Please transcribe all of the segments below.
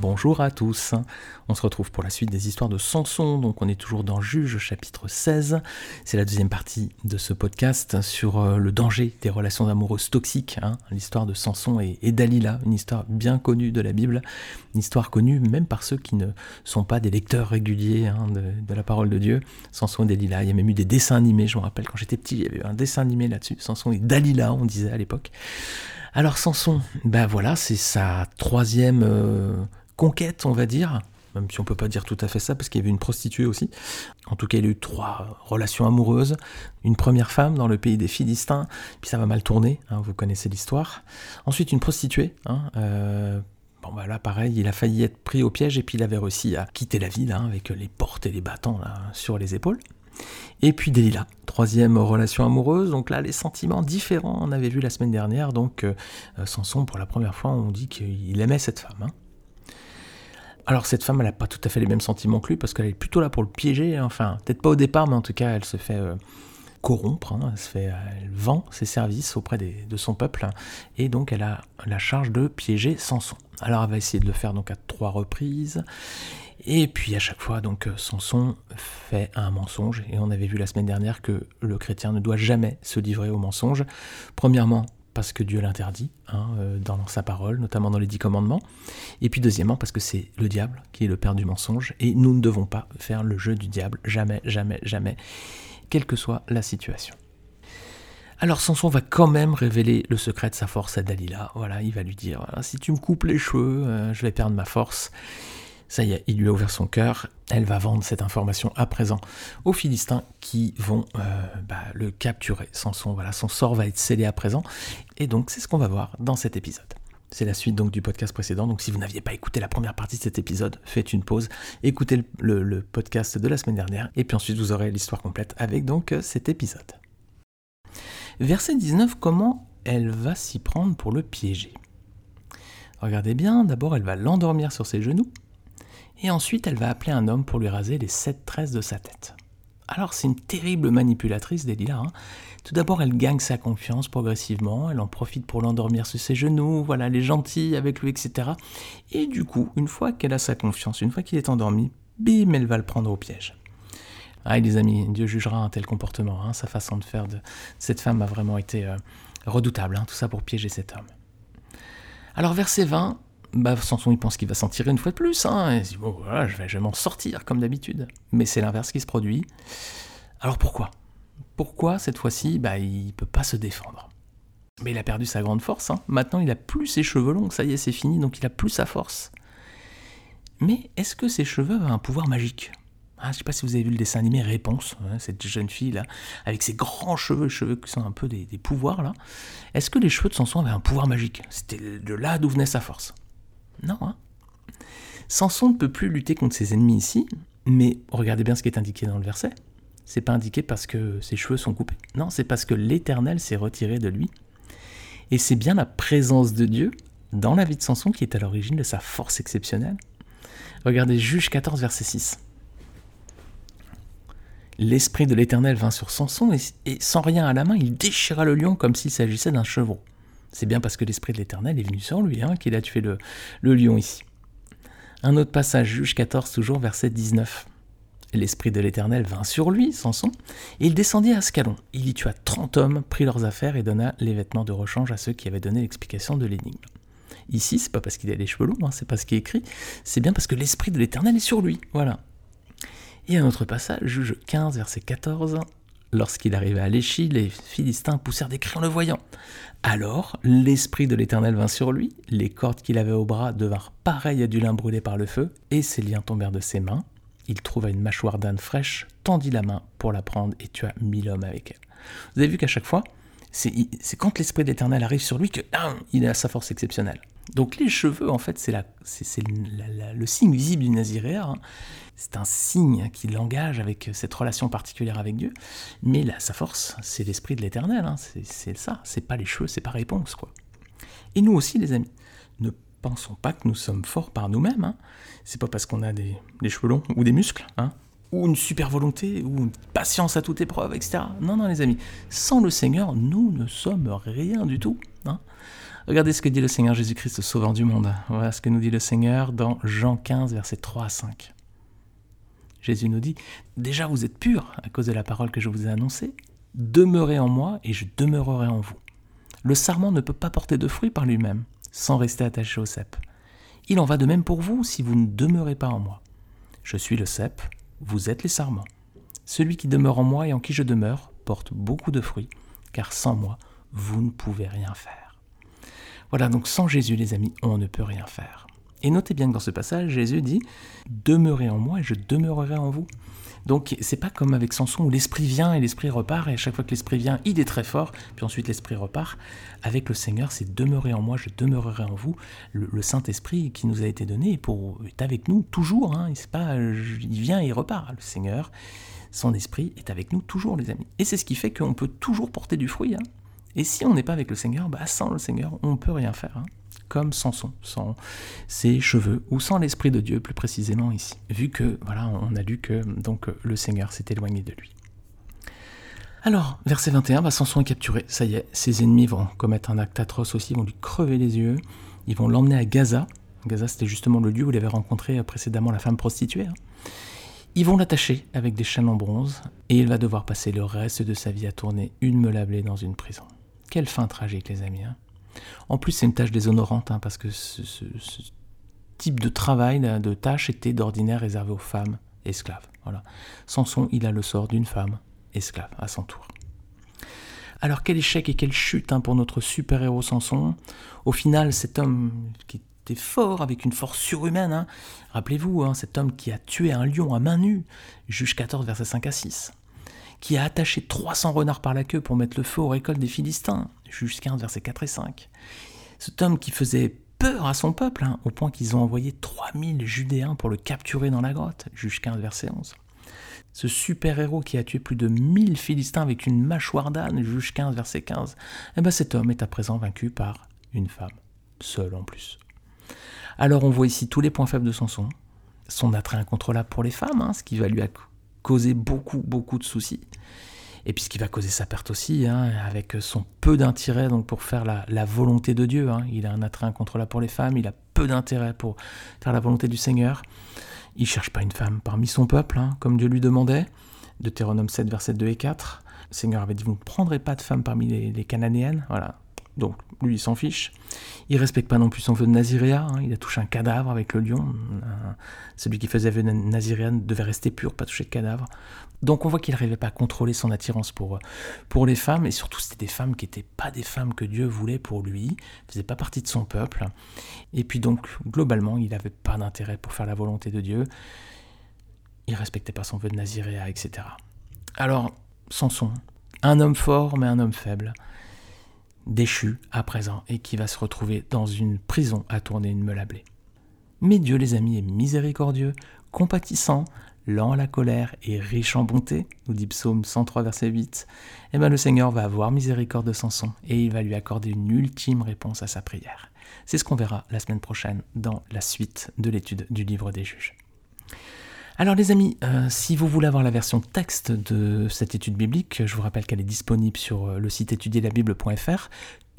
Bonjour à tous. On se retrouve pour la suite des histoires de Samson. Donc on est toujours dans Juge chapitre 16. C'est la deuxième partie de ce podcast sur euh, le danger des relations amoureuses toxiques. Hein. L'histoire de Samson et, Dalila, une histoire bien connue de la Bible, une histoire connue même par ceux qui ne sont pas des lecteurs réguliers hein, de, la parole de Dieu. Samson et Dalila, il y a même eu des dessins animés. Je me rappelle quand j'étais petit, il y avait un dessin animé là-dessus. Samson et Dalila, on disait à l'époque. Alors Samson, ben voilà, c'est sa troisième... Euh, conquête, on va dire, même si on peut pas dire tout à fait ça, parce qu'il y avait une prostituée aussi. En tout cas, il a eu trois relations amoureuses. Une première femme dans le pays des Philistins, puis ça va mal tourner, hein, vous connaissez l'histoire. Ensuite, une prostituée. Hein, euh, bon, bah là, pareil, il a failli être pris au piège, et puis il avait réussi à quitter la ville, hein, avec les portes et les bâtons sur les épaules. Et puis Delilah, troisième relation amoureuse. Donc là, les sentiments différents, on avait vu la semaine dernière. Donc euh, Samson, pour la première fois, on dit qu'il aimait cette femme. Alors cette femme, elle n'a pas tout à fait les mêmes sentiments que lui, parce qu'elle est plutôt là pour le piéger, hein. enfin, peut-être pas au départ, mais en tout cas, elle se fait euh, corrompre, hein. elle, vend ses services auprès de son peuple, et donc elle a la charge de piéger Samson. Alors elle va essayer de le faire donc à trois reprises, et puis à chaque fois, donc Samson fait un mensonge, et on avait vu la semaine dernière que le chrétien ne doit jamais se livrer au mensonge. Premièrement, parce que Dieu l'interdit hein, euh, dans sa parole, notamment dans les dix commandements. Et puis deuxièmement, parce que c'est le diable qui est le père du mensonge, et nous ne devons pas faire le jeu du diable, jamais, jamais, jamais, quelle que soit la situation. Alors Samson va quand même révéler le secret de sa force à Dalila. Voilà, il va lui dire si tu me coupes les cheveux, euh, je vais perdre ma force. Ça y est, il lui a ouvert son cœur. Elle va vendre cette information à présent aux Philistins qui vont euh, bah, le capturer. Son sort va être scellé à présent. Et donc, c'est ce qu'on va voir dans cet épisode. C'est la suite donc du podcast précédent. Donc, si vous n'aviez pas écouté la première partie de cet épisode, faites une pause, écoutez le, le podcast de la semaine dernière, et puis ensuite vous aurez l'histoire complète avec donc euh, cet épisode. Verset 19, comment elle va s'y prendre pour le piéger? Regardez bien, d'abord elle va l'endormir sur ses genoux, et ensuite elle va appeler un homme pour lui raser les sept tresses de sa tête. Alors c'est une terrible manipulatrice, Delilah. Hein. Tout d'abord, elle gagne sa confiance progressivement, elle en profite pour l'endormir sur ses genoux, voilà, elle est gentille avec lui, etc. Et du coup, une fois qu'elle a sa confiance, une fois qu'il est endormi, bim, elle va le prendre au piège. Ah, les amis, Dieu jugera un tel comportement. Hein. sa façon de faire de cette femme a vraiment été euh, redoutable, hein, tout ça pour piéger cet homme. Alors, verset 20, bah, Samson il pense qu'il va s'en tirer une fois de plus, hein, il dit bon voilà, je vais, m'en sortir comme d'habitude. Mais c'est l'inverse qui se produit. Alors pourquoi? Pourquoi cette fois-ci bah, il peut pas se défendre? Mais il a perdu sa grande force, hein. maintenant il a plus ses cheveux longs, ça y est c'est fini, donc il a plus sa force. Mais est-ce que ses cheveux ont un pouvoir magique? Ah, Je ne sais pas si vous avez vu le dessin animé Réponse, hein, cette jeune fille là, avec ses grands cheveux, cheveux qui sont un peu des, des pouvoirs là. Est-ce que les cheveux de Samson avaient un pouvoir magique? C'était de là d'où venait sa force. Non. Hein Samson ne peut plus lutter contre ses ennemis ici, mais regardez bien ce qui est indiqué dans le verset. C'est pas indiqué parce que ses cheveux sont coupés. Non, c'est parce que l'Éternel s'est retiré de lui. Et c'est bien la présence de Dieu dans la vie de Samson qui est à l'origine de sa force exceptionnelle. Regardez Juge 14, verset 6. L'esprit de l'Éternel vint sur Samson et, sans rien à la main, il déchira le lion comme s'il s'agissait d'un chevreau. C'est bien parce que l'Esprit de l'Éternel est venu sur lui hein, qu'il a tué le, lion ici. Un autre passage, Juge 14, toujours verset 19. L'Esprit de l'Éternel vint sur lui, Samson, et il descendit à Ascalon. Il y tua trente hommes, prit leurs affaires et donna les vêtements de rechange à ceux qui avaient donné l'explication de l'énigme. Ici, c'est pas parce qu'il a les cheveux longs, hein, c'est pas ce qui est écrit, c'est bien parce que l'Esprit de l'Éternel est sur lui. Voilà. Et un autre passage, Juge 15, verset 14. Lorsqu'il arriva à l'Échi, les Philistins poussèrent des cris en le voyant. Alors l'Esprit de l'Éternel vint sur lui, les cordes qu'il avait au bras devinrent pareilles à du lin brûlé par le feu, et ses liens tombèrent de ses mains. Il trouva une mâchoire d'âne fraîche, tendit la main pour la prendre et tua mille hommes avec elle. Vous avez vu qu'à chaque fois, c'est quand l'Esprit de l'Éternel arrive sur lui qu'il il a sa force exceptionnelle. Donc les cheveux, en fait, c'est le signe visible du naziréa. Hein. C'est un signe qui l'engage avec cette relation particulière avec Dieu. Mais là, sa force, c'est l'esprit de l'éternel. Hein. C'est ça. C'est pas les cheveux, c'est pas réponse. quoi. Et nous aussi, les amis, ne pensons pas que nous sommes forts par nous-mêmes. Hein. C'est pas parce qu'on a des, cheveux longs ou des muscles. Ou une super volonté, ou une patience à toute épreuve, etc. Non, non, les amis, sans le Seigneur, nous ne sommes rien du tout. Hein. Regardez ce que dit le Seigneur Jésus-Christ, sauveur du monde. Voilà ce que nous dit le Seigneur dans Jean 15, versets 3 à 5. Jésus nous dit, déjà vous êtes purs à cause de la parole que je vous ai annoncée, demeurez en moi et je demeurerai en vous. Le sarment ne peut pas porter de fruits par lui-même, sans rester attaché au cep. Il en va de même pour vous si vous ne demeurez pas en moi. Je suis le cep, vous êtes les sarments. Celui qui demeure en moi et en qui je demeure porte beaucoup de fruits, car sans moi, vous ne pouvez rien faire. Voilà, donc sans Jésus, les amis, on ne peut rien faire. Et notez bien que dans ce passage, Jésus dit Demeurez en moi et je demeurerai en vous. Donc c'est pas comme avec Samson où l'esprit vient et l'esprit repart, et à chaque fois que l'esprit vient, il est très fort, puis ensuite l'esprit repart. Avec le Seigneur, c'est demeurer en moi, je demeurerai en vous. Le, Saint-Esprit qui nous a été donné est avec nous toujours. Hein, pas, il vient et il repart. Le Seigneur, son esprit est avec nous toujours, les amis. Et c'est ce qui fait qu'on peut toujours porter du fruit. Hein. Et si on n'est pas avec le Seigneur, bah, sans le Seigneur, on ne peut rien faire. Hein comme Samson, sans ses cheveux, ou sans l'Esprit de Dieu plus précisément ici, vu que, voilà, on a lu que donc le Seigneur s'est éloigné de lui. Alors, verset 21, bah, Samson est capturé, ça y est, ses ennemis vont commettre un acte atroce aussi, ils vont lui crever les yeux, ils vont l'emmener à Gaza, Gaza c'était justement le lieu où il avait rencontré précédemment la femme prostituée, hein. Ils vont l'attacher avec des chaînes en bronze et il va devoir passer le reste de sa vie à tourner une meublée dans une prison. Quelle fin tragique, les amis. Hein en plus, c'est une tâche déshonorante, hein, parce que ce, type de travail, de tâche, était d'ordinaire réservé aux femmes esclaves. Voilà. Samson, il a le sort d'une femme esclave à son tour. Alors quel échec et quelle chute hein, pour notre super-héros Samson. Au final, cet homme qui était fort, avec une force surhumaine, hein, rappelez-vous, cet homme qui a tué un lion à main nue, juge 14, versets 5 à 6 qui a attaché 300 renards par la queue pour mettre le feu aux récoltes des Philistins, Juge 15, versets 4 et 5. Cet homme qui faisait peur à son peuple, hein, au point qu'ils ont envoyé 3000 Judéens pour le capturer dans la grotte, Juge 15, verset 11. Ce super-héros qui a tué plus de 1000 Philistins avec une mâchoire d'âne, Juge 15, verset 15, eh ben cet homme est à présent vaincu par une femme, seule en plus. Alors on voit ici tous les points faibles de Samson, son attrait incontrôlable pour les femmes, hein, ce qui va lui causer beaucoup, beaucoup de soucis. Et puis ce qui va causer sa perte aussi, hein, avec son peu d'intérêt donc pour faire la, volonté de Dieu. Hein. Il a un attrait incontrôlable pour les femmes, il a peu d'intérêt pour faire la volonté du Seigneur. Il cherche pas une femme parmi son peuple, hein, comme Dieu lui demandait. Deutéronome 7, versets 2 et 4. Le Seigneur avait dit, vous ne prendrez pas de femme parmi les, les Cananéennes. Voilà, donc lui, il s'en fiche. Il respecte pas non plus son vœu de Naziréa. Hein. Il a touché un cadavre avec le lion. celui qui faisait vœu de Naziréa devait rester pur, pas toucher de cadavre. Donc on voit qu'il n'arrivait pas à contrôler son attirance pour, pour les femmes. Et surtout, c'était des femmes qui n'étaient pas des femmes que Dieu voulait pour lui. ne faisaient pas partie de son peuple. Et puis donc, globalement, il n'avait pas d'intérêt pour faire la volonté de Dieu. Il respectait pas son vœu de Naziréa, etc. Alors, Samson, un homme fort mais un homme faible déchu à présent et qui va se retrouver dans une prison à tourner une meule à blé. Mais Dieu, les amis, est miséricordieux, compatissant, lent à la colère et riche en bonté, nous dit Psaume 103, verset 8. Et bien le Seigneur va avoir miséricorde de Samson et il va lui accorder une ultime réponse à sa prière. C'est ce qu'on verra la semaine prochaine dans la suite de l'étude du livre des juges. Alors les amis, euh, si vous voulez avoir la version texte de cette étude biblique, je vous rappelle qu'elle est disponible sur euh, le site étudierlabible.fr.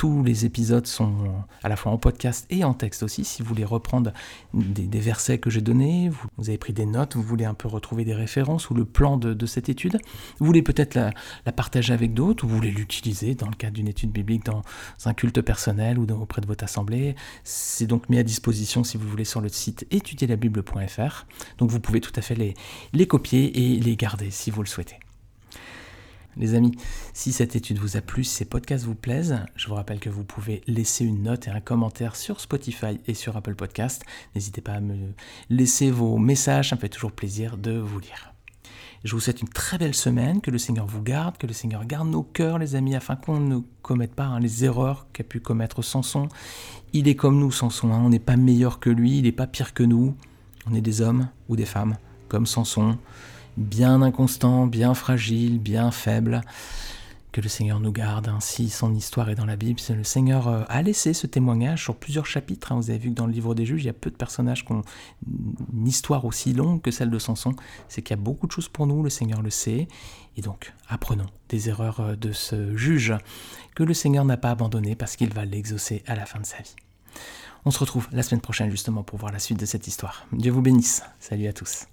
Tous les épisodes sont à la fois en podcast et en texte aussi. Si vous voulez reprendre des, versets que j'ai donnés, vous, avez pris des notes, vous voulez un peu retrouver des références ou le plan de, cette étude, vous voulez peut-être la, partager avec d'autres ou vous voulez l'utiliser dans le cadre d'une étude biblique dans un culte personnel ou auprès de votre assemblée. C'est donc mis à disposition si vous voulez sur le site étudierlabible.fr. Donc vous pouvez tout à fait les, les copier et les garder si vous le souhaitez. Les amis, si cette étude vous a plu, si ces podcasts vous plaisent, je vous rappelle que vous pouvez laisser une note et un commentaire sur Spotify et sur Apple Podcast. N'hésitez pas à me laisser vos messages, ça me fait toujours plaisir de vous lire. Je vous souhaite une très belle semaine, que le Seigneur vous garde, que le Seigneur garde nos cœurs, les amis, afin qu'on ne commette pas hein, les erreurs qu'a pu commettre Samson. Il est comme nous, Samson, hein. on n'est pas meilleur que lui, il n'est pas pire que nous. On est des hommes ou des femmes, comme Samson bien inconstant, bien fragile, bien faible, que le Seigneur nous garde. Ainsi, son histoire est dans la Bible. Le Seigneur euh, a laissé ce témoignage sur plusieurs chapitres. Hein. Vous avez vu que dans le livre des juges, il y a peu de personnages qui ont une histoire aussi longue que celle de Samson. C'est qu'il y a beaucoup de choses pour nous, le Seigneur le sait. Et donc, apprenons des erreurs euh, de ce juge que le Seigneur n'a pas abandonné parce qu'il va l'exaucer à la fin de sa vie. On se retrouve la semaine prochaine justement pour voir la suite de cette histoire. Dieu vous bénisse. Salut à tous.